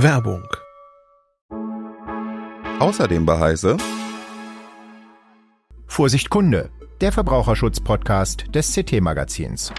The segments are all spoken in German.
Werbung. Außerdem bei Heise Vorsicht Kunde, der Verbraucherschutz-Podcast des CT-Magazins.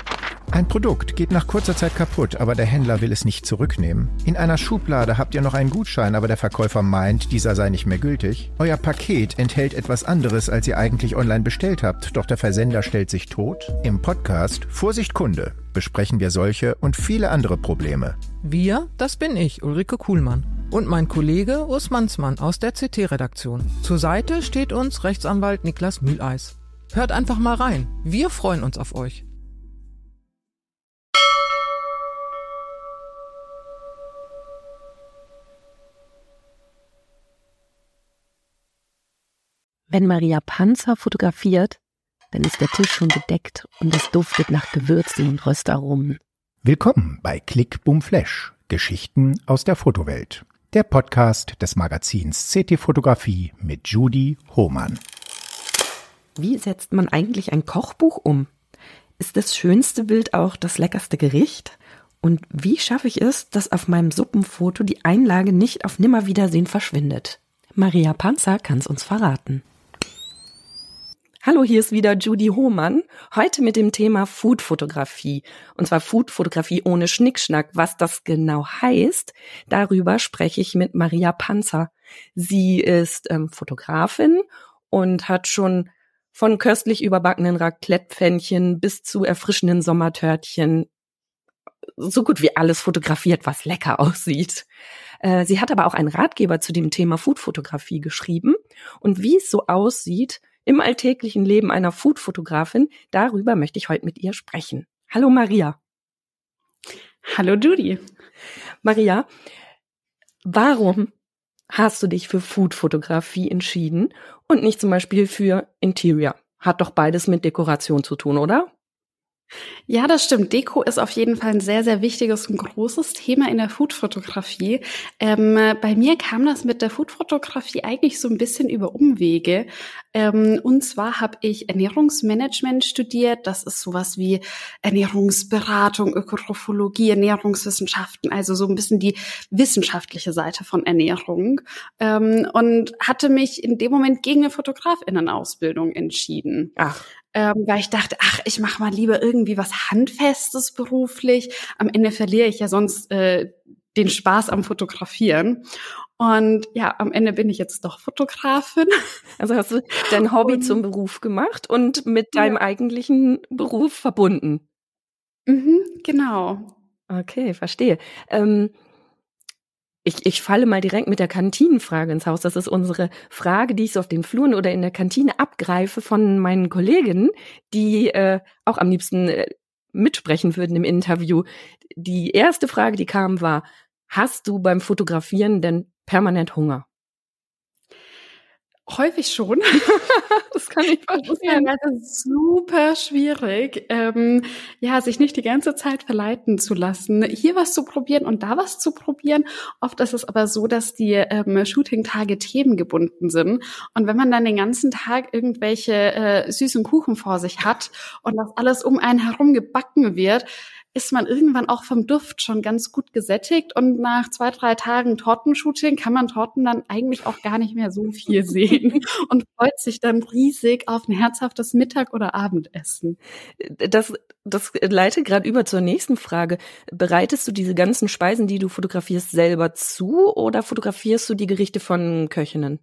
Ein Produkt geht nach kurzer Zeit kaputt, aber der Händler will es nicht zurücknehmen. In einer Schublade habt ihr noch einen Gutschein, aber der Verkäufer meint, dieser sei nicht mehr gültig. Euer Paket enthält etwas anderes, als ihr eigentlich online bestellt habt, doch der Versender stellt sich tot. Im Podcast Vorsicht Kunde besprechen wir solche und viele andere Probleme. Wir, das bin ich, Ulrike Kuhlmann. Und mein Kollege Urs Mansmann aus der CT-Redaktion. Zur Seite steht uns Rechtsanwalt Niklas Mühleis. Hört einfach mal rein. Wir freuen uns auf euch. Wenn Maria Panzer fotografiert, dann ist der Tisch schon gedeckt und es duftet nach Gewürzen und Röstaromen. Willkommen bei Click Boom Flash, Geschichten aus der Fotowelt. Der Podcast des Magazins CT Fotografie mit Judy Hohmann. Wie setzt man eigentlich ein Kochbuch um? Ist das schönste Bild auch das leckerste Gericht? Und wie schaffe ich es, dass auf meinem Suppenfoto die Einlage nicht auf Nimmerwiedersehen verschwindet? Maria Panzer kann's uns verraten. Hallo, hier ist wieder Judy Hohmann. Heute mit dem Thema Foodfotografie. Und zwar Foodfotografie ohne Schnickschnack. Was das genau heißt, darüber spreche ich mit Maria Panzer. Sie ist ähm, Fotografin und hat schon von köstlich überbackenen Raclette-Pfännchen bis zu erfrischenden Sommertörtchen so gut wie alles fotografiert, was lecker aussieht. Äh, sie hat aber auch einen Ratgeber zu dem Thema Foodfotografie geschrieben und wie es so aussieht, im alltäglichen Leben einer Food-Fotografin. Darüber möchte ich heute mit ihr sprechen. Hallo Maria. Hallo Judy. Maria, warum hast du dich für Food-Fotografie entschieden und nicht zum Beispiel für Interior? Hat doch beides mit Dekoration zu tun, oder? Ja, das stimmt. Deko ist auf jeden Fall ein sehr, sehr wichtiges und großes Thema in der Foodfotografie. Ähm, bei mir kam das mit der Foodfotografie eigentlich so ein bisschen über Umwege. Ähm, und zwar habe ich Ernährungsmanagement studiert. Das ist sowas wie Ernährungsberatung, Ökotrophologie, Ernährungswissenschaften, also so ein bisschen die wissenschaftliche Seite von Ernährung. Ähm, und hatte mich in dem Moment gegen eine Fotografinnenausbildung entschieden. Ach ähm, weil ich dachte, ach, ich mache mal lieber irgendwie was Handfestes beruflich. Am Ende verliere ich ja sonst äh, den Spaß am Fotografieren. Und ja, am Ende bin ich jetzt doch Fotografin. Also hast du dein Hobby und, zum Beruf gemacht und mit deinem ja. eigentlichen Beruf verbunden. Mhm, genau. Okay, verstehe. Ähm, ich, ich falle mal direkt mit der Kantinenfrage ins Haus. Das ist unsere Frage, die ich so auf den Fluren oder in der Kantine abgreife von meinen Kolleginnen, die äh, auch am liebsten äh, mitsprechen würden im Interview. Die erste Frage, die kam, war, hast du beim Fotografieren denn permanent Hunger? Häufig schon. das kann ich verstehen. Das ist super schwierig, ähm, ja, sich nicht die ganze Zeit verleiten zu lassen, hier was zu probieren und da was zu probieren. Oft ist es aber so, dass die ähm, Shooting-Tage themengebunden sind. Und wenn man dann den ganzen Tag irgendwelche äh, süßen Kuchen vor sich hat und das alles um einen herum gebacken wird, ist man irgendwann auch vom Duft schon ganz gut gesättigt und nach zwei, drei Tagen Tortenshooting kann man Torten dann eigentlich auch gar nicht mehr so viel sehen und freut sich dann riesig auf ein herzhaftes Mittag- oder Abendessen. Das, das leitet gerade über zur nächsten Frage. Bereitest du diese ganzen Speisen, die du fotografierst, selber zu oder fotografierst du die Gerichte von Köchinnen?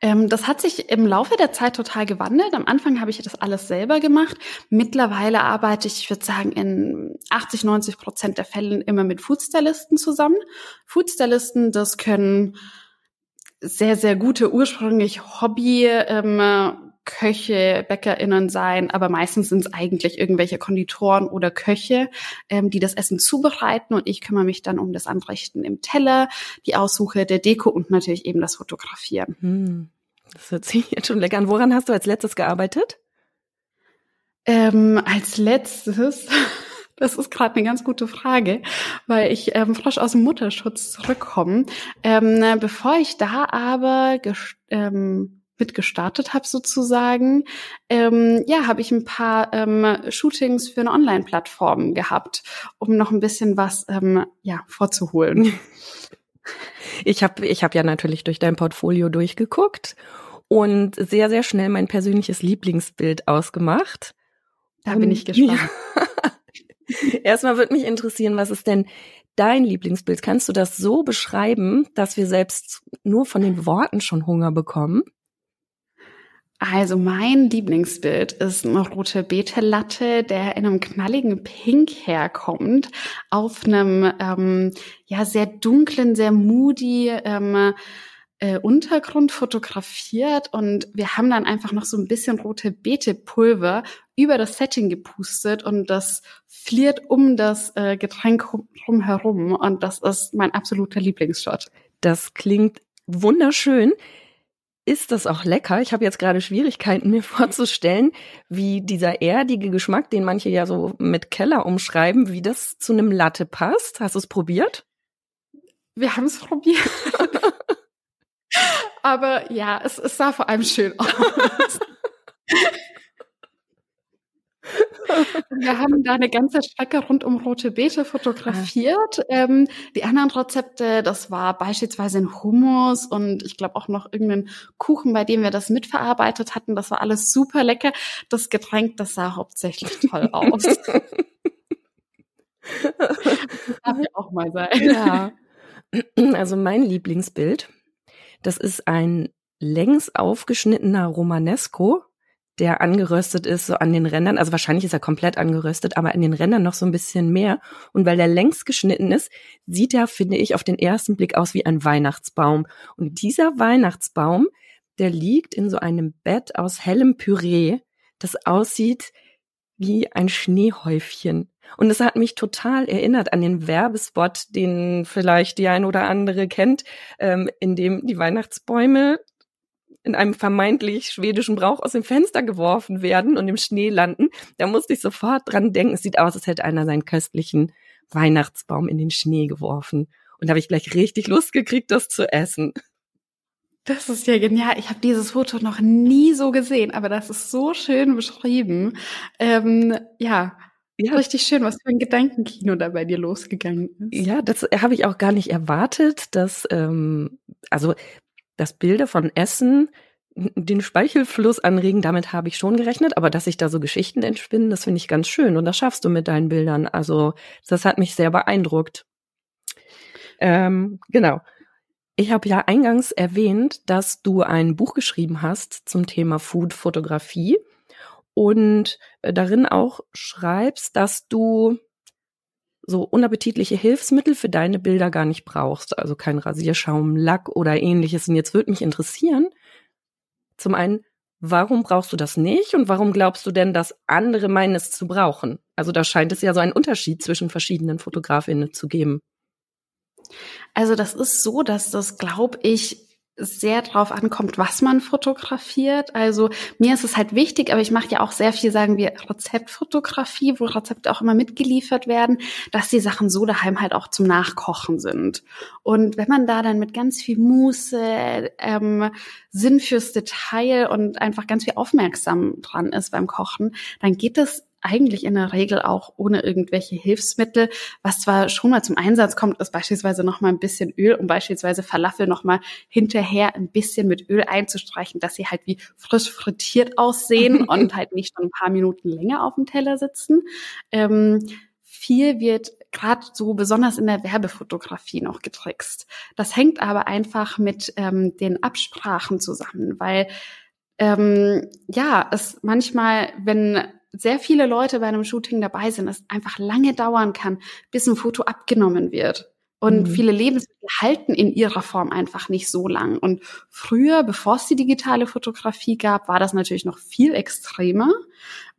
Ähm, das hat sich im Laufe der Zeit total gewandelt. Am Anfang habe ich das alles selber gemacht. Mittlerweile arbeite ich, ich würde sagen, in 80, 90 Prozent der Fällen immer mit Foodstylisten zusammen. Foodstylisten, das können sehr, sehr gute ursprünglich Hobby ähm, Köche, BäckerInnen sein, aber meistens sind es eigentlich irgendwelche Konditoren oder Köche, ähm, die das Essen zubereiten und ich kümmere mich dann um das Anrichten im Teller, die Aussuche der Deko und natürlich eben das Fotografieren. Hm. Das hört sich jetzt schon lecker an. Woran hast du als letztes gearbeitet? Ähm, als letztes, das ist gerade eine ganz gute Frage, weil ich ähm, frisch aus dem Mutterschutz zurückkomme. Ähm, bevor ich da aber ähm, mit gestartet habe sozusagen, ähm, ja, habe ich ein paar ähm, Shootings für eine Online-Plattform gehabt, um noch ein bisschen was ähm, ja vorzuholen. Ich habe ich hab ja natürlich durch dein Portfolio durchgeguckt und sehr, sehr schnell mein persönliches Lieblingsbild ausgemacht. Da bin ich gespannt. Ja. Erstmal würde mich interessieren, was ist denn dein Lieblingsbild? Kannst du das so beschreiben, dass wir selbst nur von den Worten schon Hunger bekommen? Also mein Lieblingsbild ist eine rote Beete-Latte, der in einem knalligen Pink herkommt, auf einem ähm, ja sehr dunklen, sehr moody ähm, äh, Untergrund fotografiert. Und wir haben dann einfach noch so ein bisschen rote Beete-Pulver über das Setting gepustet und das fliert um das äh, Getränk rumherum. Und das ist mein absoluter Lieblingsshot. Das klingt wunderschön ist das auch lecker. Ich habe jetzt gerade Schwierigkeiten, mir vorzustellen, wie dieser erdige Geschmack, den manche ja so mit Keller umschreiben, wie das zu einem Latte passt. Hast du es probiert? Wir haben es probiert. Aber ja, es, es sah vor allem schön aus. Wir haben da eine ganze Strecke rund um rote Beete fotografiert. Ähm, die anderen Rezepte, das war beispielsweise ein Hummus und ich glaube auch noch irgendeinen Kuchen, bei dem wir das mitverarbeitet hatten. Das war alles super lecker. Das Getränk, das sah hauptsächlich toll aus. das darf ja auch mal sein. Ja. Also mein Lieblingsbild, das ist ein längs aufgeschnittener Romanesco der angeröstet ist, so an den Rändern. Also wahrscheinlich ist er komplett angeröstet, aber an den Rändern noch so ein bisschen mehr. Und weil der längs geschnitten ist, sieht er, finde ich, auf den ersten Blick aus wie ein Weihnachtsbaum. Und dieser Weihnachtsbaum, der liegt in so einem Bett aus hellem Püree, das aussieht wie ein Schneehäufchen. Und es hat mich total erinnert an den Werbespot, den vielleicht die ein oder andere kennt, ähm, in dem die Weihnachtsbäume in einem vermeintlich schwedischen Brauch aus dem Fenster geworfen werden und im Schnee landen, da musste ich sofort dran denken, es sieht aus, als hätte einer seinen köstlichen Weihnachtsbaum in den Schnee geworfen. Und da habe ich gleich richtig Lust gekriegt, das zu essen. Das ist ja genial. Ich habe dieses Foto noch nie so gesehen, aber das ist so schön beschrieben. Ähm, ja, ja. Richtig schön, was für ein Gedankenkino da bei dir losgegangen ist. Ja, das habe ich auch gar nicht erwartet, dass, ähm, also dass Bilder von Essen den Speichelfluss anregen, damit habe ich schon gerechnet, aber dass sich da so Geschichten entspinnen, das finde ich ganz schön und das schaffst du mit deinen Bildern. Also das hat mich sehr beeindruckt. Ähm, genau. Ich habe ja eingangs erwähnt, dass du ein Buch geschrieben hast zum Thema Food-Fotografie und äh, darin auch schreibst, dass du so unappetitliche Hilfsmittel für deine Bilder gar nicht brauchst, also kein Rasierschaum, Lack oder ähnliches. Und jetzt würde mich interessieren, zum einen, warum brauchst du das nicht und warum glaubst du denn, dass andere meinen es zu brauchen? Also da scheint es ja so einen Unterschied zwischen verschiedenen Fotografinnen zu geben. Also das ist so, dass das, glaube ich, sehr drauf ankommt, was man fotografiert. Also mir ist es halt wichtig, aber ich mache ja auch sehr viel, sagen wir, Rezeptfotografie, wo Rezepte auch immer mitgeliefert werden, dass die Sachen so daheim halt auch zum Nachkochen sind. Und wenn man da dann mit ganz viel Muße, ähm, Sinn fürs Detail und einfach ganz viel aufmerksam dran ist beim Kochen, dann geht es eigentlich in der Regel auch ohne irgendwelche Hilfsmittel. Was zwar schon mal zum Einsatz kommt, ist beispielsweise noch mal ein bisschen Öl, um beispielsweise Falafel noch mal hinterher ein bisschen mit Öl einzustreichen, dass sie halt wie frisch frittiert aussehen und halt nicht schon ein paar Minuten länger auf dem Teller sitzen. Ähm, viel wird gerade so besonders in der Werbefotografie noch getrickst. Das hängt aber einfach mit ähm, den Absprachen zusammen, weil ähm, ja, es manchmal, wenn sehr viele Leute bei einem Shooting dabei sind, es einfach lange dauern kann, bis ein Foto abgenommen wird. Und mhm. viele Lebensmittel halten in ihrer Form einfach nicht so lang. Und früher, bevor es die digitale Fotografie gab, war das natürlich noch viel extremer,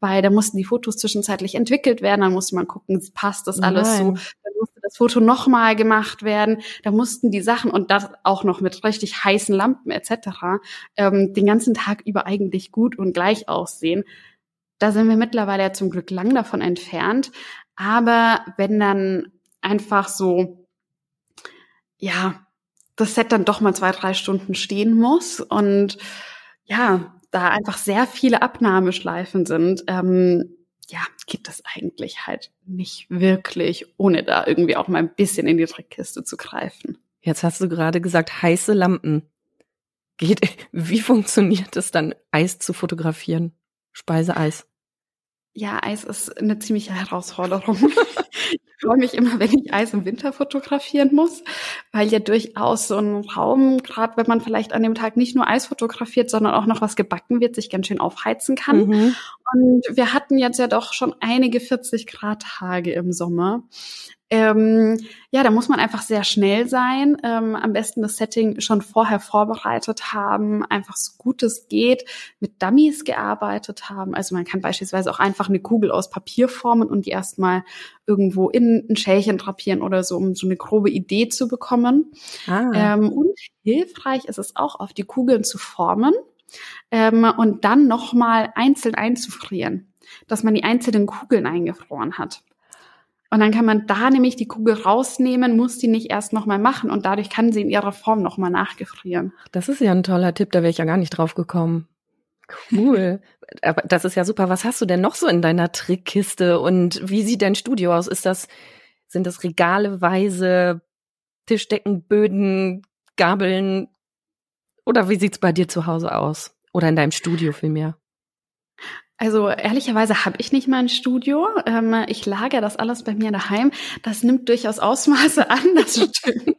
weil da mussten die Fotos zwischenzeitlich entwickelt werden, dann musste man gucken, passt das alles Nein. so, dann musste das Foto nochmal gemacht werden, da mussten die Sachen und das auch noch mit richtig heißen Lampen etc. Ähm, den ganzen Tag über eigentlich gut und gleich aussehen. Da sind wir mittlerweile ja zum Glück lang davon entfernt. Aber wenn dann einfach so, ja, das Set dann doch mal zwei, drei Stunden stehen muss und ja, da einfach sehr viele Abnahmeschleifen sind, ähm, ja, geht das eigentlich halt nicht wirklich, ohne da irgendwie auch mal ein bisschen in die Trickkiste zu greifen. Jetzt hast du gerade gesagt, heiße Lampen. Geht, wie funktioniert es dann, Eis zu fotografieren? Speiseeis. Ja, Eis ist eine ziemliche Herausforderung. ich freue mich immer, wenn ich Eis im Winter fotografieren muss, weil ja durchaus so ein Raum, gerade wenn man vielleicht an dem Tag nicht nur Eis fotografiert, sondern auch noch was gebacken wird, sich ganz schön aufheizen kann. Mhm. Und wir hatten jetzt ja doch schon einige 40 Grad Tage im Sommer. Ähm, ja, da muss man einfach sehr schnell sein. Ähm, am besten das Setting schon vorher vorbereitet haben, einfach so gut es geht, mit Dummies gearbeitet haben. Also man kann beispielsweise auch einfach eine Kugel aus Papier formen und die erstmal irgendwo in ein Schälchen drapieren oder so, um so eine grobe Idee zu bekommen. Ah. Ähm, und hilfreich ist es auch, auf die Kugeln zu formen ähm, und dann nochmal einzeln einzufrieren, dass man die einzelnen Kugeln eingefroren hat. Und dann kann man da nämlich die Kugel rausnehmen, muss die nicht erst nochmal machen und dadurch kann sie in ihrer Form nochmal nachgefrieren. Das ist ja ein toller Tipp, da wäre ich ja gar nicht drauf gekommen. Cool. Aber das ist ja super. Was hast du denn noch so in deiner Trickkiste und wie sieht dein Studio aus? Ist das, sind das regaleweise Tischdecken, Böden, Gabeln? Oder wie sieht's bei dir zu Hause aus? Oder in deinem Studio vielmehr? Also ehrlicherweise habe ich nicht mal ein Studio. Ähm, ich lagere das alles bei mir daheim. Das nimmt durchaus Ausmaße an, das stimmt.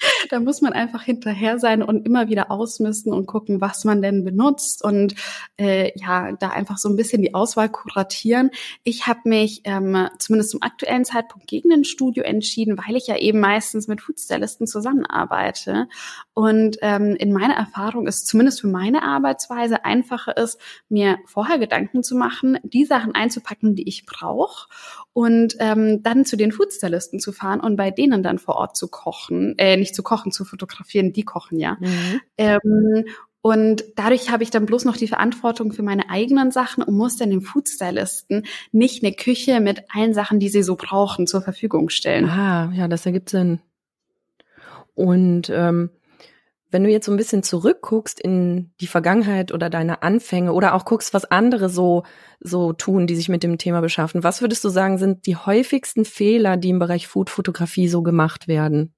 Da muss man einfach hinterher sein und immer wieder ausmisten und gucken, was man denn benutzt und äh, ja, da einfach so ein bisschen die Auswahl kuratieren. Ich habe mich ähm, zumindest zum aktuellen Zeitpunkt gegen ein Studio entschieden, weil ich ja eben meistens mit Foodstylisten zusammenarbeite. Und ähm, in meiner Erfahrung ist zumindest für meine Arbeitsweise einfacher ist, mir vorher Gedanken zu machen, die Sachen einzupacken, die ich brauche und ähm, dann zu den Foodstylisten zu fahren und bei denen dann vor Ort zu kochen, äh, nicht zu kochen, zu fotografieren, die kochen ja. Mhm. Ähm, und dadurch habe ich dann bloß noch die Verantwortung für meine eigenen Sachen und muss dann dem Foodstylisten nicht eine Küche mit allen Sachen, die sie so brauchen, zur Verfügung stellen. Ah, ja, das ergibt Sinn. Und ähm, wenn du jetzt so ein bisschen zurückguckst in die Vergangenheit oder deine Anfänge oder auch guckst, was andere so, so tun, die sich mit dem Thema beschaffen, was würdest du sagen, sind die häufigsten Fehler, die im Bereich Foodfotografie so gemacht werden?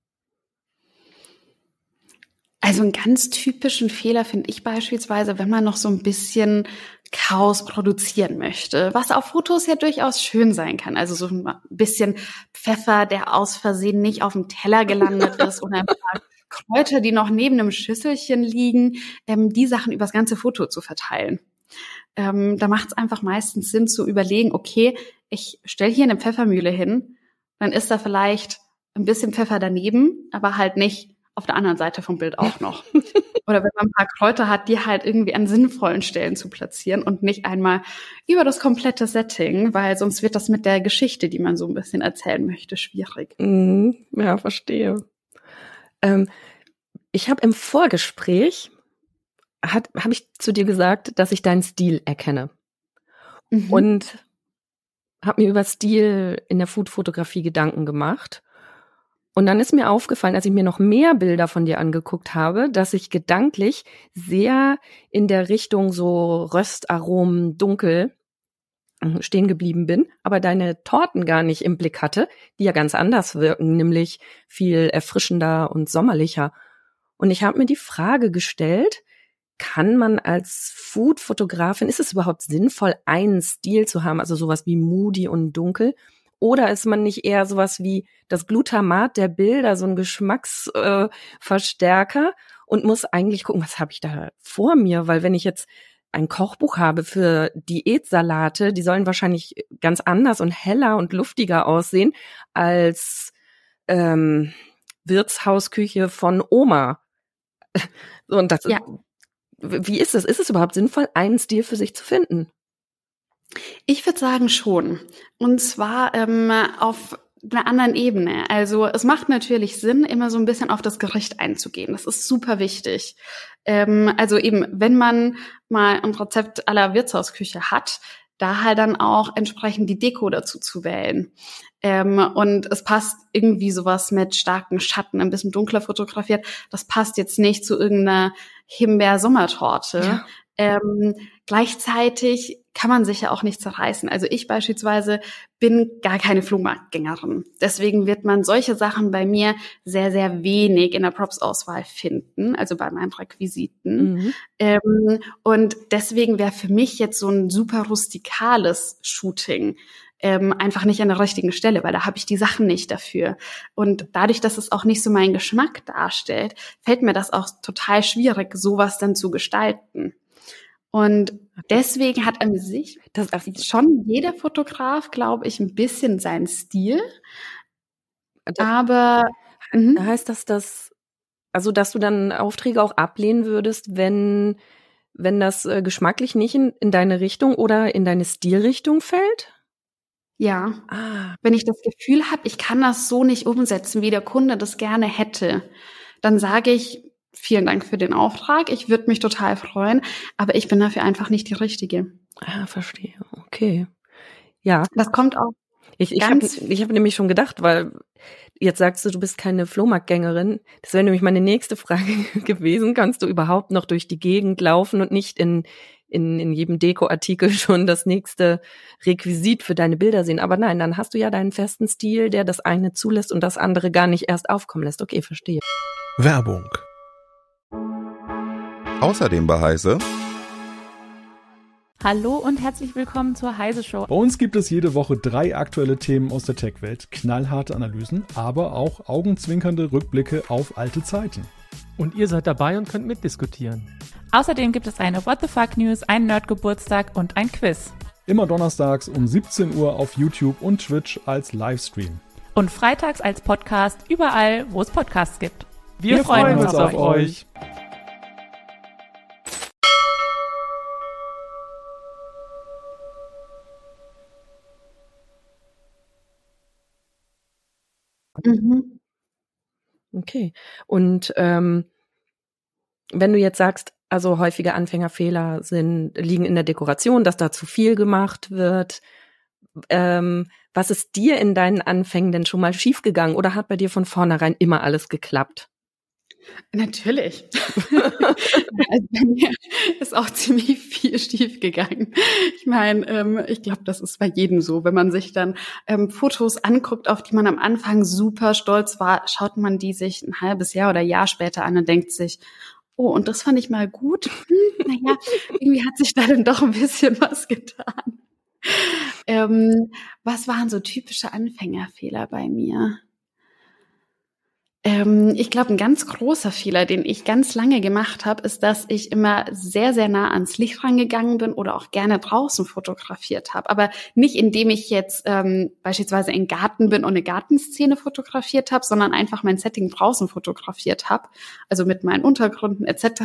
Also einen ganz typischen Fehler finde ich beispielsweise, wenn man noch so ein bisschen Chaos produzieren möchte, was auf Fotos ja durchaus schön sein kann. Also so ein bisschen Pfeffer, der aus Versehen nicht auf dem Teller gelandet ist oder ein paar Kräuter, die noch neben einem Schüsselchen liegen, ähm, die Sachen übers ganze Foto zu verteilen. Ähm, da macht es einfach meistens Sinn zu überlegen, okay, ich stelle hier eine Pfeffermühle hin, dann ist da vielleicht ein bisschen Pfeffer daneben, aber halt nicht auf der anderen Seite vom Bild auch noch. Oder wenn man ein paar Kräuter hat, die halt irgendwie an sinnvollen Stellen zu platzieren und nicht einmal über das komplette Setting, weil sonst wird das mit der Geschichte, die man so ein bisschen erzählen möchte, schwierig. Mhm, ja, verstehe. Ähm, ich habe im Vorgespräch habe ich zu dir gesagt, dass ich deinen Stil erkenne. Mhm. Und habe mir über Stil in der Food-Fotografie Gedanken gemacht. Und dann ist mir aufgefallen, als ich mir noch mehr Bilder von dir angeguckt habe, dass ich gedanklich sehr in der Richtung so Röstaromen, dunkel stehen geblieben bin, aber deine Torten gar nicht im Blick hatte, die ja ganz anders wirken, nämlich viel erfrischender und sommerlicher. Und ich habe mir die Frage gestellt, kann man als Food-Fotografin, ist es überhaupt sinnvoll, einen Stil zu haben, also sowas wie moody und dunkel? Oder ist man nicht eher sowas wie das Glutamat der Bilder, so ein Geschmacksverstärker äh, und muss eigentlich gucken, was habe ich da vor mir? Weil wenn ich jetzt ein Kochbuch habe für Diätsalate, die sollen wahrscheinlich ganz anders und heller und luftiger aussehen als ähm, Wirtshausküche von Oma. Und das, ja. wie ist es? Ist es überhaupt sinnvoll, einen Stil für sich zu finden? Ich würde sagen schon. Und zwar ähm, auf einer anderen Ebene. Also es macht natürlich Sinn, immer so ein bisschen auf das Gericht einzugehen. Das ist super wichtig. Ähm, also eben, wenn man mal ein Rezept aller Wirtshausküche hat, da halt dann auch entsprechend die Deko dazu zu wählen. Ähm, und es passt irgendwie sowas mit starken Schatten, ein bisschen dunkler fotografiert. Das passt jetzt nicht zu irgendeiner Himbeer-Sommertorte. Ja. Ähm, gleichzeitig kann man sich ja auch nicht zerreißen. Also ich beispielsweise bin gar keine Flohmarktgängerin. Deswegen wird man solche Sachen bei mir sehr, sehr wenig in der Props-Auswahl finden, also bei meinen Requisiten. Mhm. Ähm, und deswegen wäre für mich jetzt so ein super rustikales Shooting ähm, einfach nicht an der richtigen Stelle, weil da habe ich die Sachen nicht dafür. Und dadurch, dass es auch nicht so meinen Geschmack darstellt, fällt mir das auch total schwierig, sowas dann zu gestalten. Und deswegen hat an sich das schon jeder Fotograf, glaube ich, ein bisschen seinen Stil. Aber mhm. heißt das, dass also dass du dann Aufträge auch ablehnen würdest, wenn wenn das äh, geschmacklich nicht in, in deine Richtung oder in deine Stilrichtung fällt? Ja. Ah. Wenn ich das Gefühl habe, ich kann das so nicht umsetzen, wie der Kunde das gerne hätte, dann sage ich, vielen Dank für den Auftrag. Ich würde mich total freuen, aber ich bin dafür einfach nicht die Richtige. Ah, verstehe. Okay. Ja. Das kommt auch. Ich, ich habe ich hab nämlich schon gedacht, weil jetzt sagst du, du bist keine Flohmarktgängerin. Das wäre nämlich meine nächste Frage gewesen. Kannst du überhaupt noch durch die Gegend laufen und nicht in, in, in jedem Deko-Artikel schon das nächste Requisit für deine Bilder sehen? Aber nein, dann hast du ja deinen festen Stil, der das eine zulässt und das andere gar nicht erst aufkommen lässt. Okay, verstehe. Werbung Außerdem bei Heise. Hallo und herzlich willkommen zur Heise Show. Bei uns gibt es jede Woche drei aktuelle Themen aus der Tech-Welt, knallharte Analysen, aber auch augenzwinkernde Rückblicke auf alte Zeiten. Und ihr seid dabei und könnt mitdiskutieren. Außerdem gibt es eine What the Fuck News, einen Nerdgeburtstag und ein Quiz. Immer donnerstags um 17 Uhr auf YouTube und Twitch als Livestream. Und freitags als Podcast überall, wo es Podcasts gibt. Wir, Wir freuen, uns, uns auf, auf euch. Mhm. Okay. Und ähm, wenn du jetzt sagst, also häufige Anfängerfehler sind, liegen in der Dekoration, dass da zu viel gemacht wird. Ähm, was ist dir in deinen Anfängen denn schon mal schiefgegangen oder hat bei dir von vornherein immer alles geklappt? Natürlich. also bei mir ist auch ziemlich viel schief gegangen. Ich meine, ähm, ich glaube, das ist bei jedem so. Wenn man sich dann ähm, Fotos anguckt, auf die man am Anfang super stolz war, schaut man die sich ein halbes Jahr oder Jahr später an und denkt sich, oh, und das fand ich mal gut. Hm, naja, irgendwie hat sich da dann doch ein bisschen was getan. Ähm, was waren so typische Anfängerfehler bei mir? Ähm, ich glaube, ein ganz großer Fehler, den ich ganz lange gemacht habe, ist, dass ich immer sehr, sehr nah ans Licht rangegangen bin oder auch gerne draußen fotografiert habe. Aber nicht indem ich jetzt ähm, beispielsweise im Garten bin und eine Gartenszene fotografiert habe, sondern einfach mein Setting draußen fotografiert habe, also mit meinen Untergründen etc.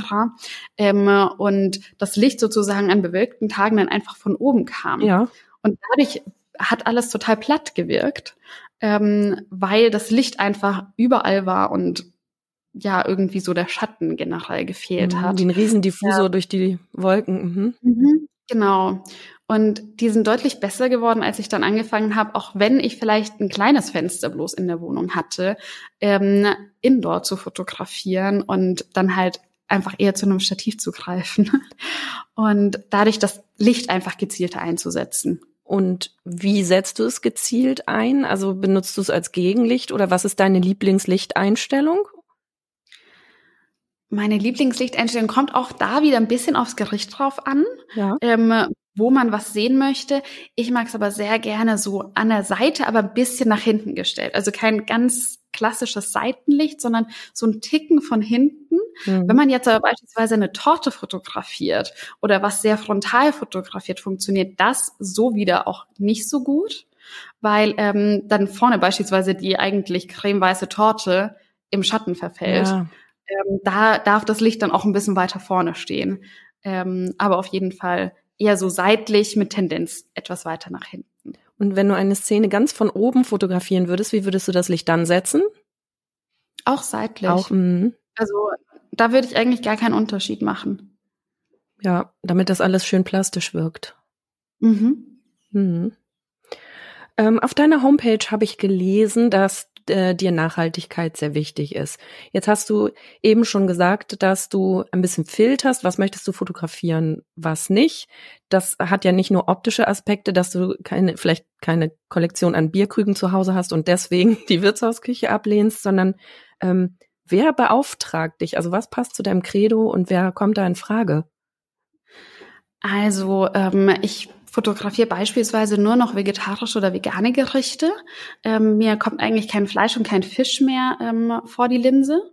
Ähm, und das Licht sozusagen an bewölkten Tagen dann einfach von oben kam. Ja. Und dadurch hat alles total platt gewirkt ähm, weil das Licht einfach überall war und ja irgendwie so der Schatten generell gefehlt mhm, hat. Den Riesendiffusor ja. durch die Wolken. Mhm. Mhm, genau. Und die sind deutlich besser geworden, als ich dann angefangen habe, auch wenn ich vielleicht ein kleines Fenster bloß in der Wohnung hatte, ähm, indoor zu fotografieren und dann halt einfach eher zu einem Stativ zu greifen und dadurch das Licht einfach gezielter einzusetzen. Und wie setzt du es gezielt ein? Also benutzt du es als Gegenlicht oder was ist deine Lieblingslichteinstellung? Meine Lieblingslichteinstellung kommt auch da wieder ein bisschen aufs Gericht drauf an. Ja. Ähm, wo man was sehen möchte. Ich mag es aber sehr gerne so an der Seite, aber ein bisschen nach hinten gestellt. Also kein ganz klassisches Seitenlicht, sondern so ein Ticken von hinten. Mhm. Wenn man jetzt aber beispielsweise eine Torte fotografiert oder was sehr frontal fotografiert, funktioniert das so wieder auch nicht so gut, weil ähm, dann vorne beispielsweise die eigentlich cremeweiße Torte im Schatten verfällt. Ja. Ähm, da darf das Licht dann auch ein bisschen weiter vorne stehen. Ähm, aber auf jeden Fall eher so seitlich mit Tendenz etwas weiter nach hinten. Und wenn du eine Szene ganz von oben fotografieren würdest, wie würdest du das Licht dann setzen? Auch seitlich. Auch, mh. Also da würde ich eigentlich gar keinen Unterschied machen. Ja, damit das alles schön plastisch wirkt. Mhm. Mhm. Ähm, auf deiner Homepage habe ich gelesen, dass äh, dir Nachhaltigkeit sehr wichtig ist. Jetzt hast du eben schon gesagt, dass du ein bisschen filterst, was möchtest du fotografieren, was nicht. Das hat ja nicht nur optische Aspekte, dass du keine, vielleicht keine Kollektion an Bierkrügen zu Hause hast und deswegen die Wirtshausküche ablehnst, sondern ähm, wer beauftragt dich? Also was passt zu deinem Credo und wer kommt da in Frage? Also ähm, ich fotografiere beispielsweise nur noch vegetarische oder vegane Gerichte. Ähm, mir kommt eigentlich kein Fleisch und kein Fisch mehr ähm, vor die Linse.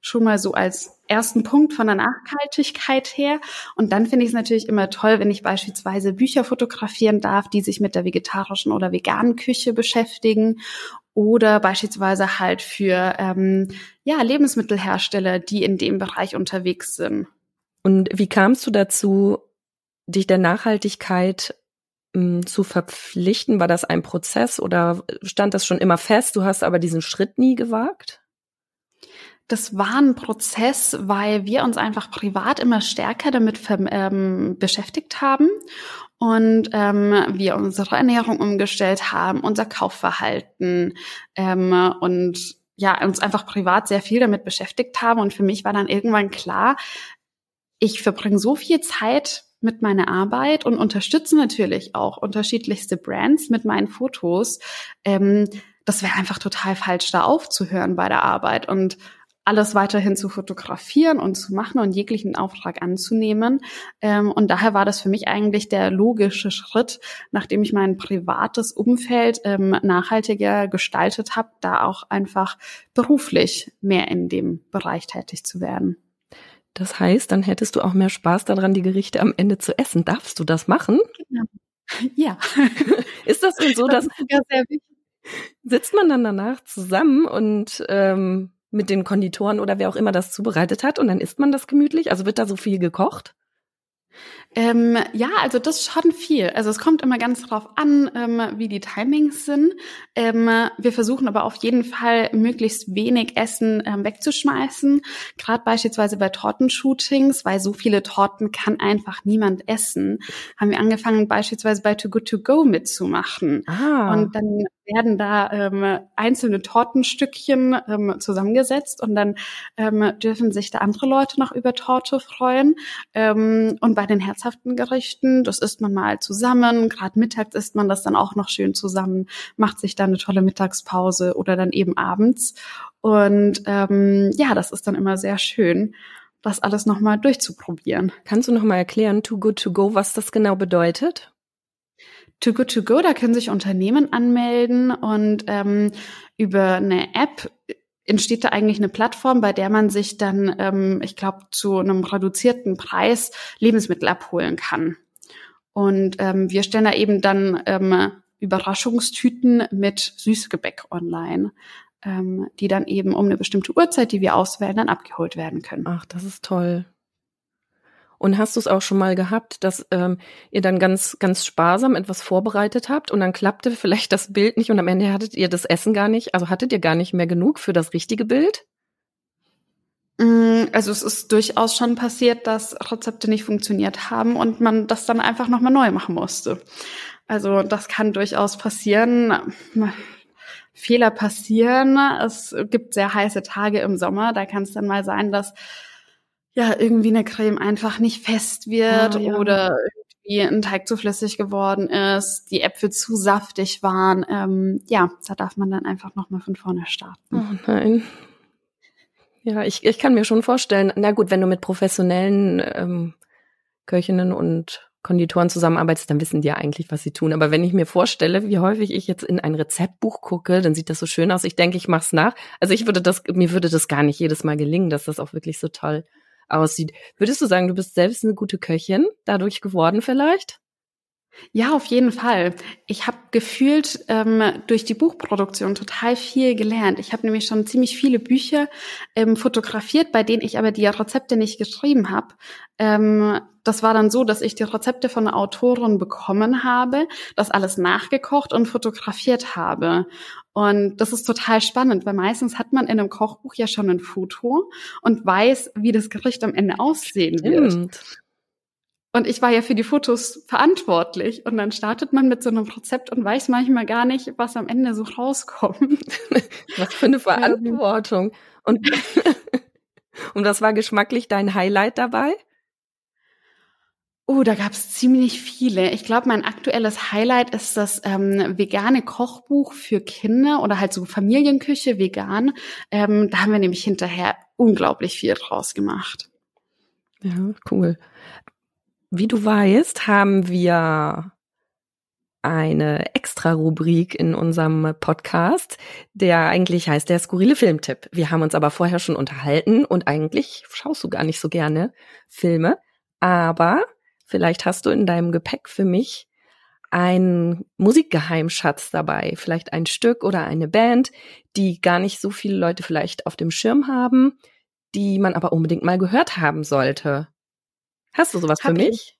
Schon mal so als ersten Punkt von der Nachhaltigkeit her. Und dann finde ich es natürlich immer toll, wenn ich beispielsweise Bücher fotografieren darf, die sich mit der vegetarischen oder veganen Küche beschäftigen. Oder beispielsweise halt für ähm, ja, Lebensmittelhersteller, die in dem Bereich unterwegs sind. Und wie kamst du dazu, dich der Nachhaltigkeit hm, zu verpflichten? War das ein Prozess oder stand das schon immer fest? Du hast aber diesen Schritt nie gewagt? Das war ein Prozess, weil wir uns einfach privat immer stärker damit ähm, beschäftigt haben und ähm, wir unsere Ernährung umgestellt haben, unser Kaufverhalten ähm, und ja, uns einfach privat sehr viel damit beschäftigt haben. Und für mich war dann irgendwann klar, ich verbringe so viel Zeit mit meiner Arbeit und unterstütze natürlich auch unterschiedlichste Brands mit meinen Fotos. Ähm, das wäre einfach total falsch, da aufzuhören bei der Arbeit und alles weiterhin zu fotografieren und zu machen und jeglichen Auftrag anzunehmen. Ähm, und daher war das für mich eigentlich der logische Schritt, nachdem ich mein privates Umfeld ähm, nachhaltiger gestaltet habe, da auch einfach beruflich mehr in dem Bereich tätig zu werden. Das heißt, dann hättest du auch mehr Spaß daran, die Gerichte am Ende zu essen. Darfst du das machen? Genau. Ja. Ist das denn so, dass das sitzt man dann danach zusammen und ähm, mit den Konditoren oder wer auch immer das zubereitet hat und dann isst man das gemütlich? Also wird da so viel gekocht? Ähm, ja, also das schon viel. Also es kommt immer ganz drauf an, ähm, wie die Timings sind. Ähm, wir versuchen aber auf jeden Fall möglichst wenig Essen ähm, wegzuschmeißen. Gerade beispielsweise bei Tortenshootings, weil so viele Torten kann einfach niemand essen, haben wir angefangen beispielsweise bei Too Good To Go mitzumachen. Ah. Und dann werden da ähm, einzelne Tortenstückchen ähm, zusammengesetzt und dann ähm, dürfen sich da andere Leute noch über Torte freuen. Ähm, und bei den herzhaften Gerichten, das isst man mal zusammen. Gerade mittags isst man das dann auch noch schön zusammen, macht sich dann eine tolle Mittagspause oder dann eben abends. Und ähm, ja, das ist dann immer sehr schön das alles nochmal durchzuprobieren. Kannst du nochmal erklären, Too Good To Go, was das genau bedeutet? Too Good To Go, da können sich Unternehmen anmelden und ähm, über eine App entsteht da eigentlich eine Plattform, bei der man sich dann, ähm, ich glaube, zu einem reduzierten Preis Lebensmittel abholen kann. Und ähm, wir stellen da eben dann ähm, Überraschungstüten mit Süßgebäck online, ähm, die dann eben um eine bestimmte Uhrzeit, die wir auswählen, dann abgeholt werden können. Ach, das ist toll. Und hast du es auch schon mal gehabt, dass ähm, ihr dann ganz, ganz sparsam etwas vorbereitet habt und dann klappte vielleicht das Bild nicht und am Ende hattet ihr das Essen gar nicht, also hattet ihr gar nicht mehr genug für das richtige Bild? Mm, also es ist durchaus schon passiert, dass Rezepte nicht funktioniert haben und man das dann einfach nochmal neu machen musste. Also das kann durchaus passieren. Fehler passieren. Es gibt sehr heiße Tage im Sommer. Da kann es dann mal sein, dass ja, irgendwie eine Creme einfach nicht fest wird ah, ja. oder irgendwie ein Teig zu flüssig geworden ist, die Äpfel zu saftig waren. Ähm, ja, da darf man dann einfach nochmal von vorne starten. Oh nein. Ja, ich, ich kann mir schon vorstellen, na gut, wenn du mit professionellen ähm, Köchinnen und Konditoren zusammenarbeitest, dann wissen die ja eigentlich, was sie tun. Aber wenn ich mir vorstelle, wie häufig ich jetzt in ein Rezeptbuch gucke, dann sieht das so schön aus. Ich denke, ich mach's nach. Also ich würde das, mir würde das gar nicht jedes Mal gelingen, dass das auch wirklich so toll aussieht. Würdest du sagen, du bist selbst eine gute Köchin dadurch geworden vielleicht? Ja, auf jeden Fall. Ich habe gefühlt ähm, durch die Buchproduktion total viel gelernt. Ich habe nämlich schon ziemlich viele Bücher ähm, fotografiert, bei denen ich aber die Rezepte nicht geschrieben habe. Ähm, das war dann so, dass ich die Rezepte von der Autorin bekommen habe, das alles nachgekocht und fotografiert habe. Und das ist total spannend, weil meistens hat man in einem Kochbuch ja schon ein Foto und weiß, wie das Gericht am Ende aussehen wird. Und ich war ja für die Fotos verantwortlich. Und dann startet man mit so einem Rezept und weiß manchmal gar nicht, was am Ende so rauskommt. was für eine Verantwortung. Und, und was war geschmacklich dein Highlight dabei? Oh, da gab es ziemlich viele. Ich glaube, mein aktuelles Highlight ist das ähm, vegane Kochbuch für Kinder oder halt so Familienküche vegan. Ähm, da haben wir nämlich hinterher unglaublich viel draus gemacht. Ja, cool. Wie du weißt, haben wir eine extra Rubrik in unserem Podcast, der eigentlich heißt der skurrile Filmtipp. Wir haben uns aber vorher schon unterhalten und eigentlich schaust du gar nicht so gerne Filme, aber vielleicht hast du in deinem Gepäck für mich einen Musikgeheimschatz dabei, vielleicht ein Stück oder eine Band, die gar nicht so viele Leute vielleicht auf dem Schirm haben, die man aber unbedingt mal gehört haben sollte. Hast du sowas Hab für mich?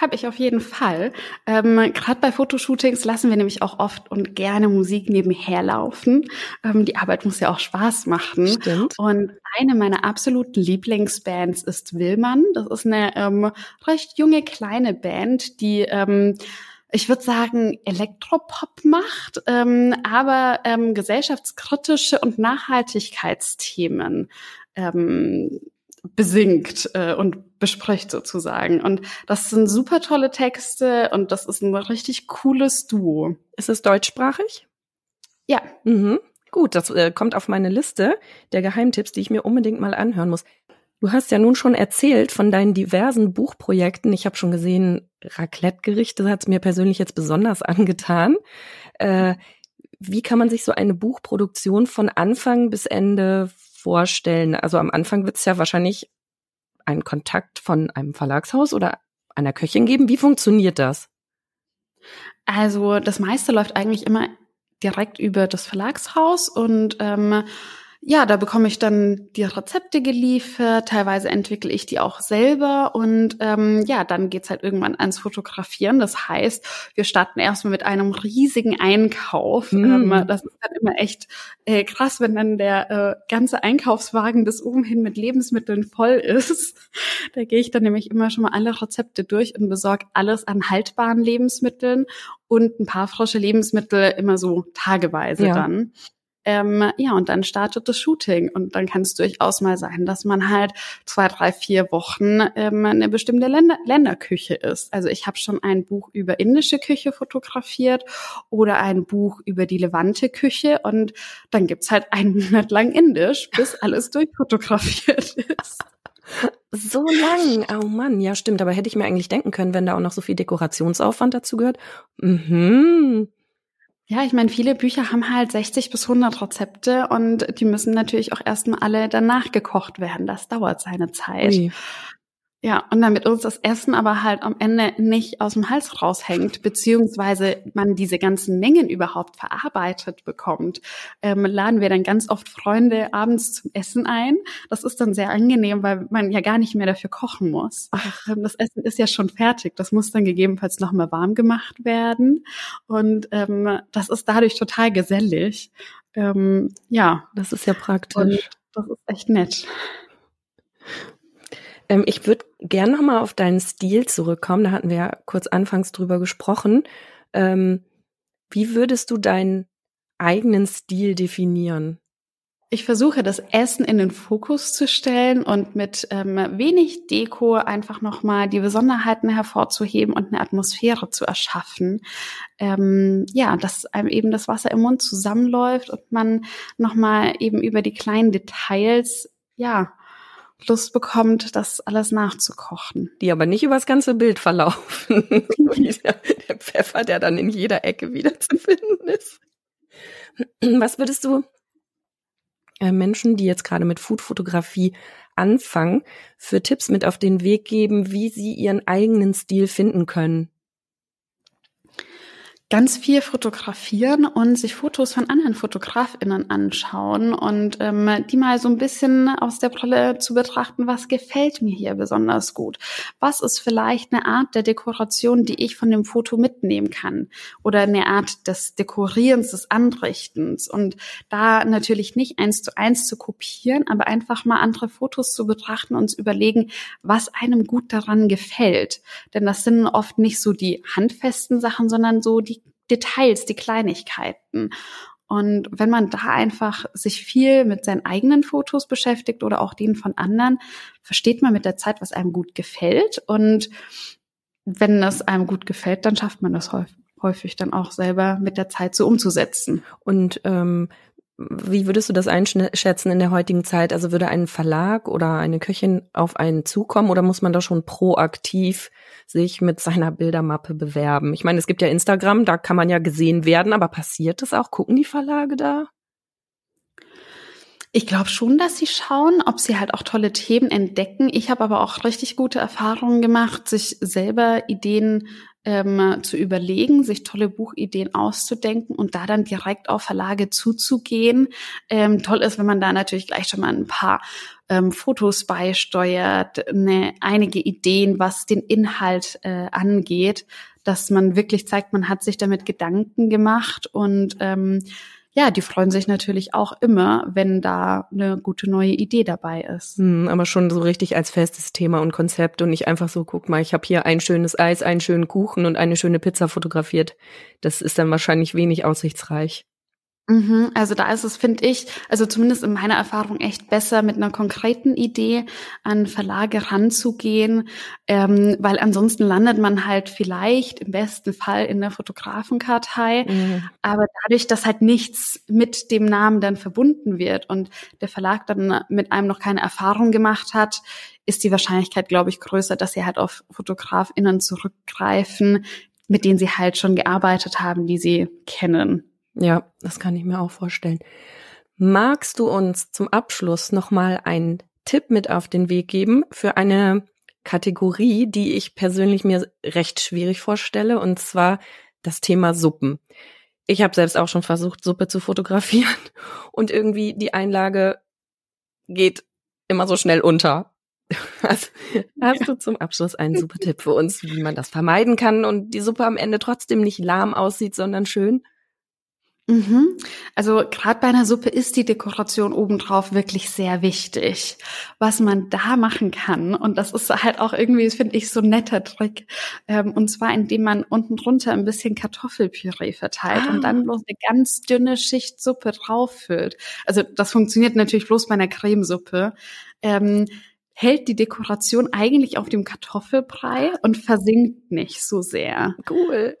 Habe ich auf jeden Fall. Ähm, Gerade bei Fotoshootings lassen wir nämlich auch oft und gerne Musik nebenher laufen. Ähm, die Arbeit muss ja auch Spaß machen. Stimmt. Und eine meiner absoluten Lieblingsbands ist Willmann. Das ist eine ähm, recht junge kleine Band, die ähm, ich würde sagen, Elektropop macht, ähm, aber ähm, gesellschaftskritische und Nachhaltigkeitsthemen ähm, besingt äh, und bespricht sozusagen. Und das sind super tolle Texte und das ist ein richtig cooles Duo. Ist es deutschsprachig? Ja. Mhm. Gut, das äh, kommt auf meine Liste der Geheimtipps, die ich mir unbedingt mal anhören muss. Du hast ja nun schon erzählt von deinen diversen Buchprojekten. Ich habe schon gesehen, Raclette-Gerichte hat es mir persönlich jetzt besonders angetan. Äh, wie kann man sich so eine Buchproduktion von Anfang bis Ende vorstellen? Also am Anfang wird es ja wahrscheinlich einen Kontakt von einem Verlagshaus oder einer Köchin geben. Wie funktioniert das? Also das meiste läuft eigentlich immer direkt über das Verlagshaus und ähm, ja, da bekomme ich dann die Rezepte geliefert, teilweise entwickle ich die auch selber und ähm, ja, dann geht's halt irgendwann ans Fotografieren. Das heißt, wir starten erstmal mit einem riesigen Einkauf. Mm. Ähm, das ist dann immer echt äh, krass, wenn dann der äh, ganze Einkaufswagen bis oben hin mit Lebensmitteln voll ist. da gehe ich dann nämlich immer schon mal alle Rezepte durch und besorge alles an haltbaren Lebensmitteln und ein paar frische Lebensmittel immer so tageweise ja. dann. Ähm, ja, und dann startet das Shooting und dann kann es durchaus mal sein, dass man halt zwei, drei, vier Wochen ähm, eine bestimmte Länder Länderküche ist. Also ich habe schon ein Buch über indische Küche fotografiert oder ein Buch über die Levante Küche und dann gibt's halt einen Monat lang Indisch, bis alles durchfotografiert ist. So lang, oh Mann, ja stimmt, aber hätte ich mir eigentlich denken können, wenn da auch noch so viel Dekorationsaufwand dazu gehört. Mhm. Ja, ich meine, viele Bücher haben halt 60 bis 100 Rezepte und die müssen natürlich auch erstmal alle danach gekocht werden. Das dauert seine Zeit. Ui. Ja, und damit uns das Essen aber halt am Ende nicht aus dem Hals raushängt, beziehungsweise man diese ganzen Mengen überhaupt verarbeitet bekommt, ähm, laden wir dann ganz oft Freunde abends zum Essen ein. Das ist dann sehr angenehm, weil man ja gar nicht mehr dafür kochen muss. Ach. Ähm, das Essen ist ja schon fertig. Das muss dann gegebenenfalls nochmal warm gemacht werden. Und ähm, das ist dadurch total gesellig. Ähm, ja. Das ist ja praktisch. Und das ist echt nett. Ähm, ich würde gern nochmal auf deinen Stil zurückkommen. Da hatten wir ja kurz anfangs drüber gesprochen. Ähm, wie würdest du deinen eigenen Stil definieren? Ich versuche das Essen in den Fokus zu stellen und mit ähm, wenig Deko einfach nochmal die Besonderheiten hervorzuheben und eine Atmosphäre zu erschaffen. Ähm, ja, dass einem eben das Wasser im Mund zusammenläuft und man nochmal eben über die kleinen Details, ja, Lust bekommt, das alles nachzukochen. Die aber nicht übers ganze Bild verlaufen. der, der Pfeffer, der dann in jeder Ecke wieder zu finden ist. Was würdest du äh, Menschen, die jetzt gerade mit Foodfotografie anfangen, für Tipps mit auf den Weg geben, wie sie ihren eigenen Stil finden können? Ganz viel fotografieren und sich Fotos von anderen Fotografinnen anschauen und ähm, die mal so ein bisschen aus der Brille zu betrachten, was gefällt mir hier besonders gut? Was ist vielleicht eine Art der Dekoration, die ich von dem Foto mitnehmen kann? Oder eine Art des Dekorierens, des Anrichtens und da natürlich nicht eins zu eins zu kopieren, aber einfach mal andere Fotos zu betrachten und zu überlegen, was einem gut daran gefällt. Denn das sind oft nicht so die handfesten Sachen, sondern so die Details, die Kleinigkeiten. Und wenn man da einfach sich viel mit seinen eigenen Fotos beschäftigt oder auch denen von anderen, versteht man mit der Zeit, was einem gut gefällt. Und wenn es einem gut gefällt, dann schafft man das häufig, häufig dann auch selber mit der Zeit so umzusetzen. Und ähm, wie würdest du das einschätzen in der heutigen Zeit? Also würde ein Verlag oder eine Köchin auf einen zukommen oder muss man da schon proaktiv sich mit seiner Bildermappe bewerben? Ich meine, es gibt ja Instagram, da kann man ja gesehen werden, aber passiert das auch? Gucken die Verlage da? Ich glaube schon, dass sie schauen, ob sie halt auch tolle Themen entdecken. Ich habe aber auch richtig gute Erfahrungen gemacht, sich selber Ideen ähm, zu überlegen, sich tolle Buchideen auszudenken und da dann direkt auf Verlage zuzugehen. Ähm, toll ist, wenn man da natürlich gleich schon mal ein paar ähm, Fotos beisteuert, eine, einige Ideen, was den Inhalt äh, angeht, dass man wirklich zeigt, man hat sich damit Gedanken gemacht und ähm, ja, die freuen sich natürlich auch immer, wenn da eine gute neue Idee dabei ist. Hm, aber schon so richtig als festes Thema und Konzept und nicht einfach so, guck mal, ich habe hier ein schönes Eis, einen schönen Kuchen und eine schöne Pizza fotografiert. Das ist dann wahrscheinlich wenig aussichtsreich. Mhm, also da ist es, finde ich, also zumindest in meiner Erfahrung echt besser, mit einer konkreten Idee an Verlage ranzugehen, ähm, weil ansonsten landet man halt vielleicht im besten Fall in der Fotografenkartei, mhm. aber dadurch, dass halt nichts mit dem Namen dann verbunden wird und der Verlag dann mit einem noch keine Erfahrung gemacht hat, ist die Wahrscheinlichkeit, glaube ich, größer, dass sie halt auf FotografInnen zurückgreifen, mit denen sie halt schon gearbeitet haben, die sie kennen. Ja, das kann ich mir auch vorstellen. Magst du uns zum Abschluss nochmal einen Tipp mit auf den Weg geben für eine Kategorie, die ich persönlich mir recht schwierig vorstelle, und zwar das Thema Suppen. Ich habe selbst auch schon versucht, Suppe zu fotografieren und irgendwie die Einlage geht immer so schnell unter. Also, hast du zum Abschluss einen super Tipp für uns, wie man das vermeiden kann und die Suppe am Ende trotzdem nicht lahm aussieht, sondern schön? Mhm. Also gerade bei einer Suppe ist die Dekoration obendrauf wirklich sehr wichtig. Was man da machen kann, und das ist halt auch irgendwie, finde ich, so ein netter Trick, ähm, und zwar indem man unten drunter ein bisschen Kartoffelpüree verteilt ah. und dann ah. bloß eine ganz dünne Schicht Suppe drauffüllt. Also das funktioniert natürlich bloß bei einer Cremesuppe. Ähm, hält die Dekoration eigentlich auf dem Kartoffelbrei und versinkt nicht so sehr. Cool.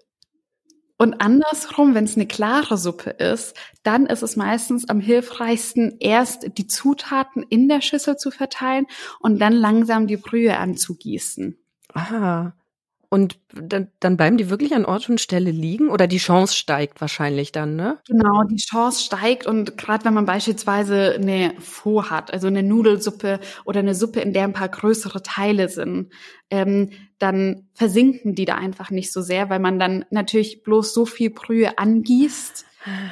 Und andersrum, wenn es eine klare Suppe ist, dann ist es meistens am hilfreichsten, erst die Zutaten in der Schüssel zu verteilen und dann langsam die Brühe anzugießen. Ah, und dann, dann bleiben die wirklich an Ort und Stelle liegen oder die Chance steigt wahrscheinlich dann, ne? Genau, die Chance steigt und gerade wenn man beispielsweise eine Faux hat, also eine Nudelsuppe oder eine Suppe, in der ein paar größere Teile sind, ähm, dann versinken die da einfach nicht so sehr, weil man dann natürlich bloß so viel Brühe angießt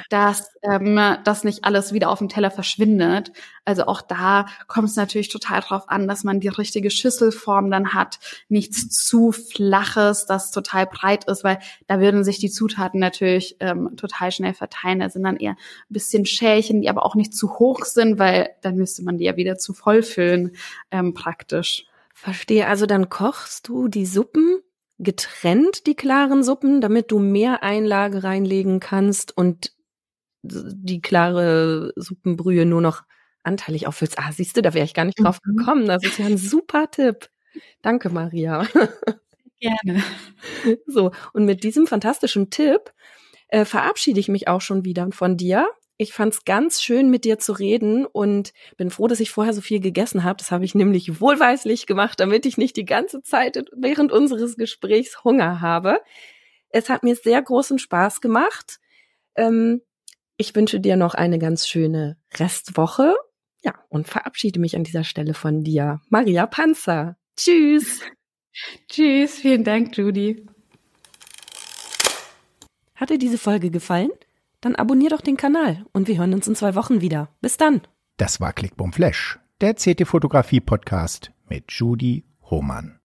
dass ähm, das nicht alles wieder auf dem Teller verschwindet. Also auch da kommt es natürlich total drauf an, dass man die richtige Schüsselform dann hat, nichts zu flaches, das total breit ist, weil da würden sich die Zutaten natürlich ähm, total schnell verteilen. Da sind dann eher ein bisschen Schälchen, die aber auch nicht zu hoch sind, weil dann müsste man die ja wieder zu voll füllen, ähm, praktisch. Verstehe. Also dann kochst du die Suppen getrennt, die klaren Suppen, damit du mehr Einlage reinlegen kannst und die klare Suppenbrühe nur noch anteilig auffüllst. Ah, siehst du, da wäre ich gar nicht drauf mhm. gekommen. Das ist ja ein super Tipp. Danke, Maria. Gerne. So, und mit diesem fantastischen Tipp äh, verabschiede ich mich auch schon wieder von dir. Ich fand es ganz schön, mit dir zu reden und bin froh, dass ich vorher so viel gegessen habe. Das habe ich nämlich wohlweislich gemacht, damit ich nicht die ganze Zeit während unseres Gesprächs Hunger habe. Es hat mir sehr großen Spaß gemacht. Ähm, ich wünsche dir noch eine ganz schöne Restwoche. Ja, und verabschiede mich an dieser Stelle von dir. Maria Panzer. Tschüss. Tschüss. Vielen Dank, Judy. Hat dir diese Folge gefallen? Dann abonnier doch den Kanal und wir hören uns in zwei Wochen wieder. Bis dann. Das war Clickbum Flash, der CT Fotografie Podcast mit Judy Hohmann.